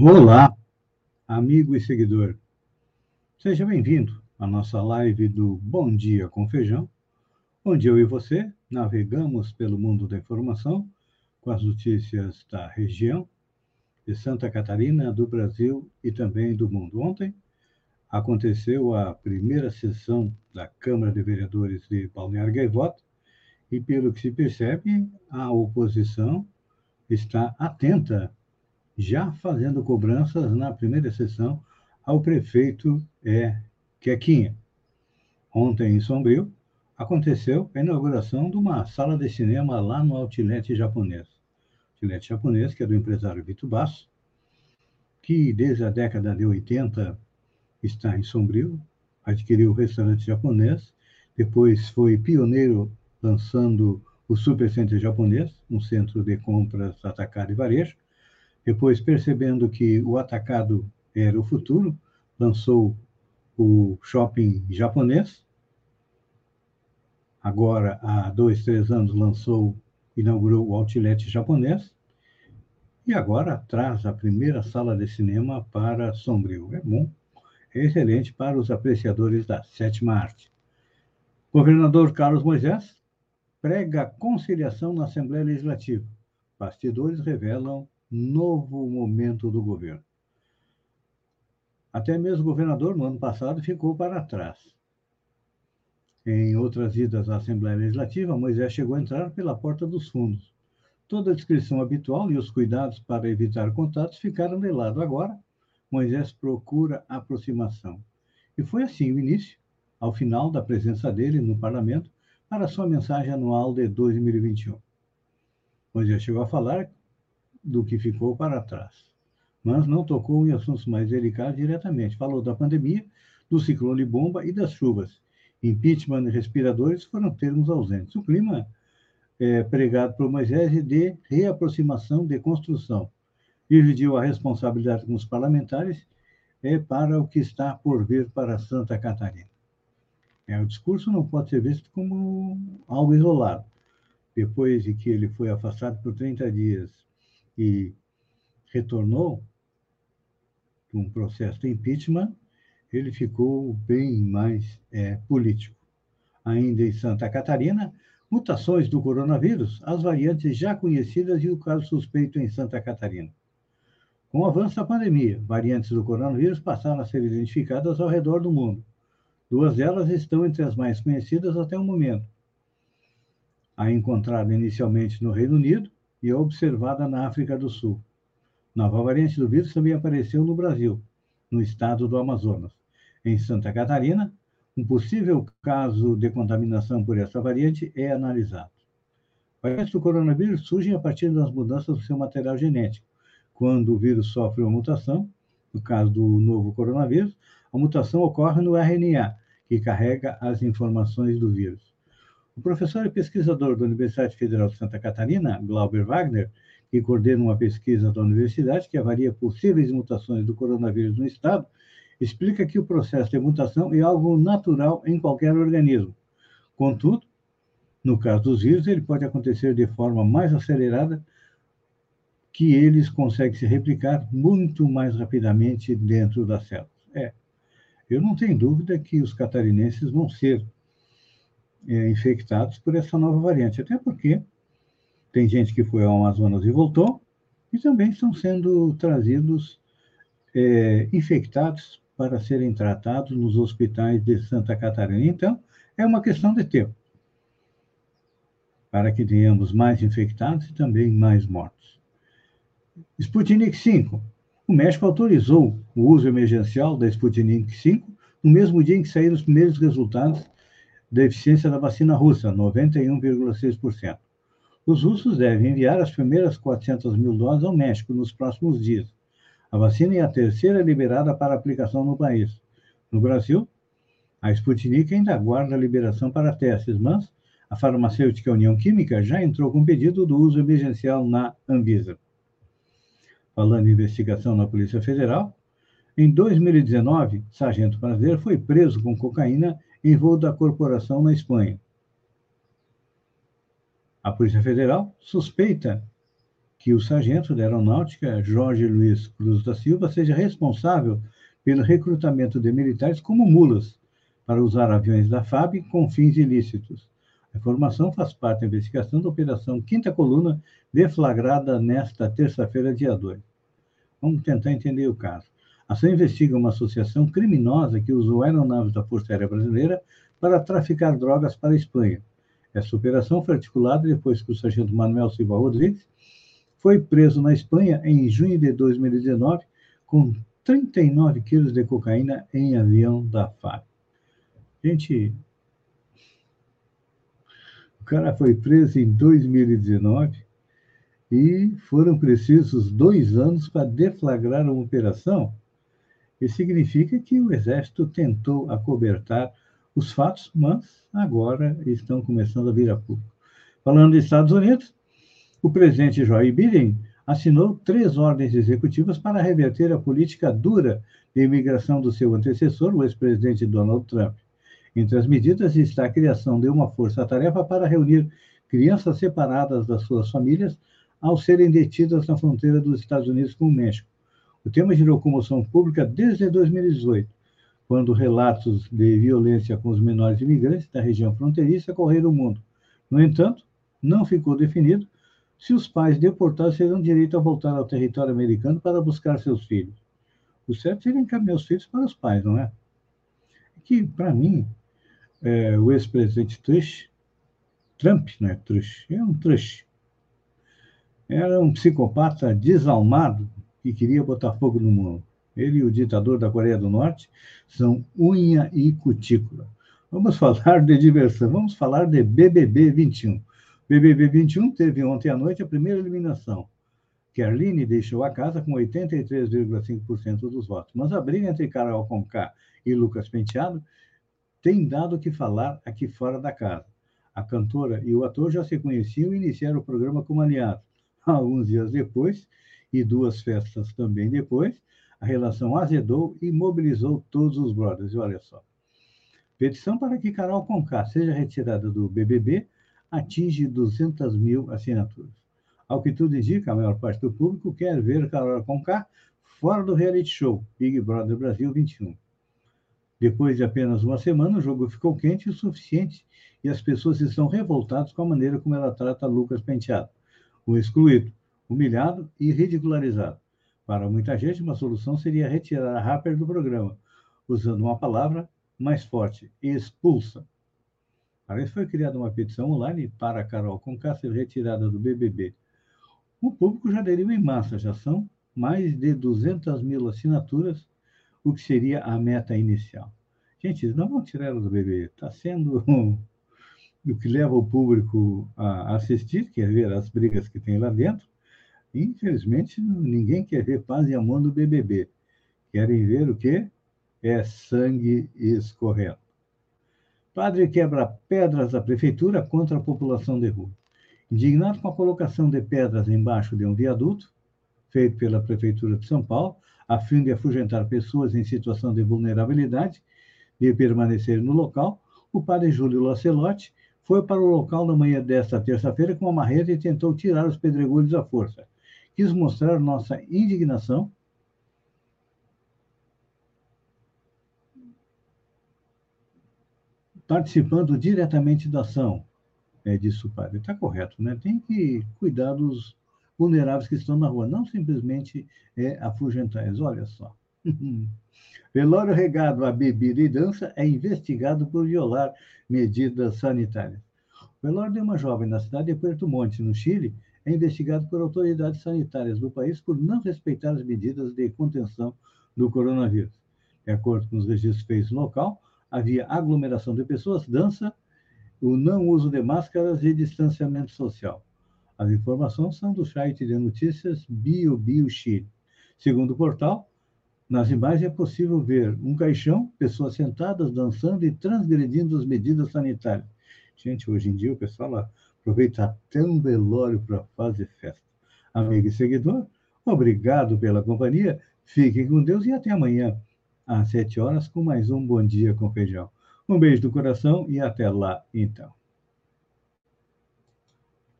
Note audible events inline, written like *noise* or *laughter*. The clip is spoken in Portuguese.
Olá, amigo e seguidor. Seja bem-vindo à nossa live do Bom Dia com Feijão, onde eu e você navegamos pelo mundo da informação com as notícias da região, de Santa Catarina, do Brasil e também do mundo. Ontem aconteceu a primeira sessão da Câmara de Vereadores de Balneário Gaivota e, pelo que se percebe, a oposição está atenta já fazendo cobranças na primeira sessão ao prefeito é, Quequinha. Ontem, em Sombrio, aconteceu a inauguração de uma sala de cinema lá no Outlet japonês. Outlet japonês, que é do empresário Vitor Basso, que desde a década de 80 está em Sombrio, adquiriu o restaurante japonês, depois foi pioneiro lançando o Supercenter japonês, um centro de compras atacado e varejo, depois, percebendo que o atacado era o futuro, lançou o shopping japonês. Agora, há dois, três anos, lançou, inaugurou o outlet japonês. E agora traz a primeira sala de cinema para Sombrio. É bom, é excelente para os apreciadores da sétima arte. Governador Carlos Moisés prega conciliação na Assembleia Legislativa. Bastidores revelam novo momento do governo. Até mesmo o governador, no ano passado, ficou para trás. Em outras idas à Assembleia Legislativa, Moisés chegou a entrar pela porta dos fundos. Toda a descrição habitual e os cuidados para evitar contatos ficaram de lado. Agora, Moisés procura aproximação. E foi assim o início, ao final da presença dele no parlamento, para sua mensagem anual de 2021. Moisés chegou a falar do que ficou para trás. Mas não tocou em assuntos mais delicados diretamente. Falou da pandemia, do ciclone bomba e das chuvas. Impeachment e respiradores foram termos ausentes. O clima é, pregado por Moisés é de reaproximação, de construção. Dividiu a responsabilidade com os parlamentares é para o que está por vir para Santa Catarina. É, o discurso não pode ser visto como algo isolado. Depois de que ele foi afastado por 30 dias e retornou de um processo de impeachment, ele ficou bem mais é, político. Ainda em Santa Catarina, mutações do coronavírus, as variantes já conhecidas e o caso suspeito em Santa Catarina. Com o avanço da pandemia, variantes do coronavírus passaram a ser identificadas ao redor do mundo. Duas delas estão entre as mais conhecidas até o momento. A encontrada inicialmente no Reino Unido, e observada na África do Sul. Nova variante do vírus também apareceu no Brasil, no estado do Amazonas. Em Santa Catarina, um possível caso de contaminação por essa variante é analisado. Variantes do coronavírus surgem a partir das mudanças do seu material genético. Quando o vírus sofre uma mutação, no caso do novo coronavírus, a mutação ocorre no RNA, que carrega as informações do vírus. O professor e pesquisador da Universidade Federal de Santa Catarina, Glauber Wagner, que coordena uma pesquisa da universidade que avalia possíveis mutações do coronavírus no estado, explica que o processo de mutação é algo natural em qualquer organismo. Contudo, no caso dos vírus, ele pode acontecer de forma mais acelerada, que eles conseguem se replicar muito mais rapidamente dentro das células. É, eu não tenho dúvida que os catarinenses vão ser é, infectados por essa nova variante. Até porque tem gente que foi ao Amazonas e voltou, e também estão sendo trazidos é, infectados para serem tratados nos hospitais de Santa Catarina. Então, é uma questão de tempo para que tenhamos mais infectados e também mais mortos. Sputnik 5. O México autorizou o uso emergencial da Sputnik 5 no mesmo dia em que saíram os primeiros resultados da eficiência da vacina russa, 91,6%. Os russos devem enviar as primeiras 400 mil doses ao México nos próximos dias. A vacina é a terceira liberada para aplicação no país. No Brasil, a Sputnik ainda aguarda a liberação para testes, mas a farmacêutica União Química já entrou com pedido do uso emergencial na Anvisa. Falando em investigação na Polícia Federal, em 2019, sargento brasileiro foi preso com cocaína em voo da corporação na Espanha. A Polícia Federal suspeita que o sargento da aeronáutica, Jorge Luiz Cruz da Silva, seja responsável pelo recrutamento de militares como mulas para usar aviões da FAB com fins ilícitos. A informação faz parte da investigação da Operação Quinta Coluna, deflagrada nesta terça-feira, dia 2. Vamos tentar entender o caso. Ação investiga uma associação criminosa que usou aeronaves da Força Aérea Brasileira para traficar drogas para a Espanha. Essa operação foi articulada depois que o sargento Manuel Silva Rodrigues foi preso na Espanha em junho de 2019 com 39 quilos de cocaína em avião da FAB. Gente, o cara foi preso em 2019 e foram precisos dois anos para deflagrar uma operação. Isso significa que o Exército tentou acobertar os fatos, mas agora estão começando a vir a público. Falando dos Estados Unidos, o presidente Joe Biden assinou três ordens executivas para reverter a política dura de imigração do seu antecessor, o ex-presidente Donald Trump. Entre as medidas está a criação de uma força-tarefa para reunir crianças separadas das suas famílias ao serem detidas na fronteira dos Estados Unidos com o México. O tema gerou comoção pública desde 2018, quando relatos de violência com os menores imigrantes da região fronteiriça correram o mundo. No entanto, não ficou definido se os pais deportados terão direito a voltar ao território americano para buscar seus filhos. O certo seria encaminhar os filhos para os pais, não é? que, para mim, é, o ex-presidente Trush, Trump, não é Trush, é um Trush, era um psicopata desalmado que queria botar fogo no mundo. Ele e o ditador da Coreia do Norte são unha e cutícula. Vamos *laughs* falar de diversão, vamos falar de BBB 21. BBB 21 teve ontem à noite a primeira eliminação. Kerline deixou a casa com 83,5% dos votos. Mas a briga entre Carol Conká e Lucas Penteado tem dado o que falar aqui fora da casa. A cantora e o ator já se conheciam e iniciaram o programa como aliados. *laughs* Alguns dias depois, e duas festas também depois, a relação azedou e mobilizou todos os brothers. E olha só. Petição para que Carol Conká seja retirada do BBB atinge 200 mil assinaturas. Ao que tudo indica, a maior parte do público quer ver Carol Conká fora do reality show Big Brother Brasil 21. Depois de apenas uma semana, o jogo ficou quente o suficiente e as pessoas estão revoltadas com a maneira como ela trata Lucas Penteado, o excluído, humilhado e ridicularizado. Para muita gente, uma solução seria retirar a Harper do programa, usando uma palavra mais forte, expulsa. Parece que foi criada uma petição online para a Carol Conká ser retirada do BBB. O público já aderiu em massa, já são mais de 200 mil assinaturas, o que seria a meta inicial. Gente, não vão tirar ela do BBB. Está sendo *laughs* o que leva o público a assistir, quer ver as brigas que tem lá dentro. Infelizmente, ninguém quer ver paz e amor no BBB. Querem ver o quê? É sangue escorrendo. Padre quebra pedras da prefeitura contra a população de rua. Indignado com a colocação de pedras embaixo de um viaduto, feito pela Prefeitura de São Paulo, a fim de afugentar pessoas em situação de vulnerabilidade de permanecer no local, o padre Júlio Lacelotti foi para o local na manhã desta terça-feira com uma marreta e tentou tirar os pedregulhos à força. Quis mostrar nossa indignação participando diretamente da ação, é, disse o padre. Está correto, né? Tem que cuidar dos vulneráveis que estão na rua, não simplesmente é, afugentar eles. Olha só. *laughs* Velório regado a bebida e dança é investigado por violar medidas sanitárias. O velório de uma jovem na cidade de Puerto Monte, no Chile, é investigado por autoridades sanitárias do país por não respeitar as medidas de contenção do coronavírus. De acordo com os registros feitos no local, havia aglomeração de pessoas, dança, o não uso de máscaras e distanciamento social. As informações são do site de notícias BioBio Chile. Segundo o portal, nas imagens é possível ver um caixão, pessoas sentadas, dançando e transgredindo as medidas sanitárias. Gente, hoje em dia o pessoal aproveita até um velório para fazer festa. Amigo e seguidor, obrigado pela companhia, fiquem com Deus e até amanhã às 7 horas com mais um Bom Dia com Feijão. Um beijo do coração e até lá, então.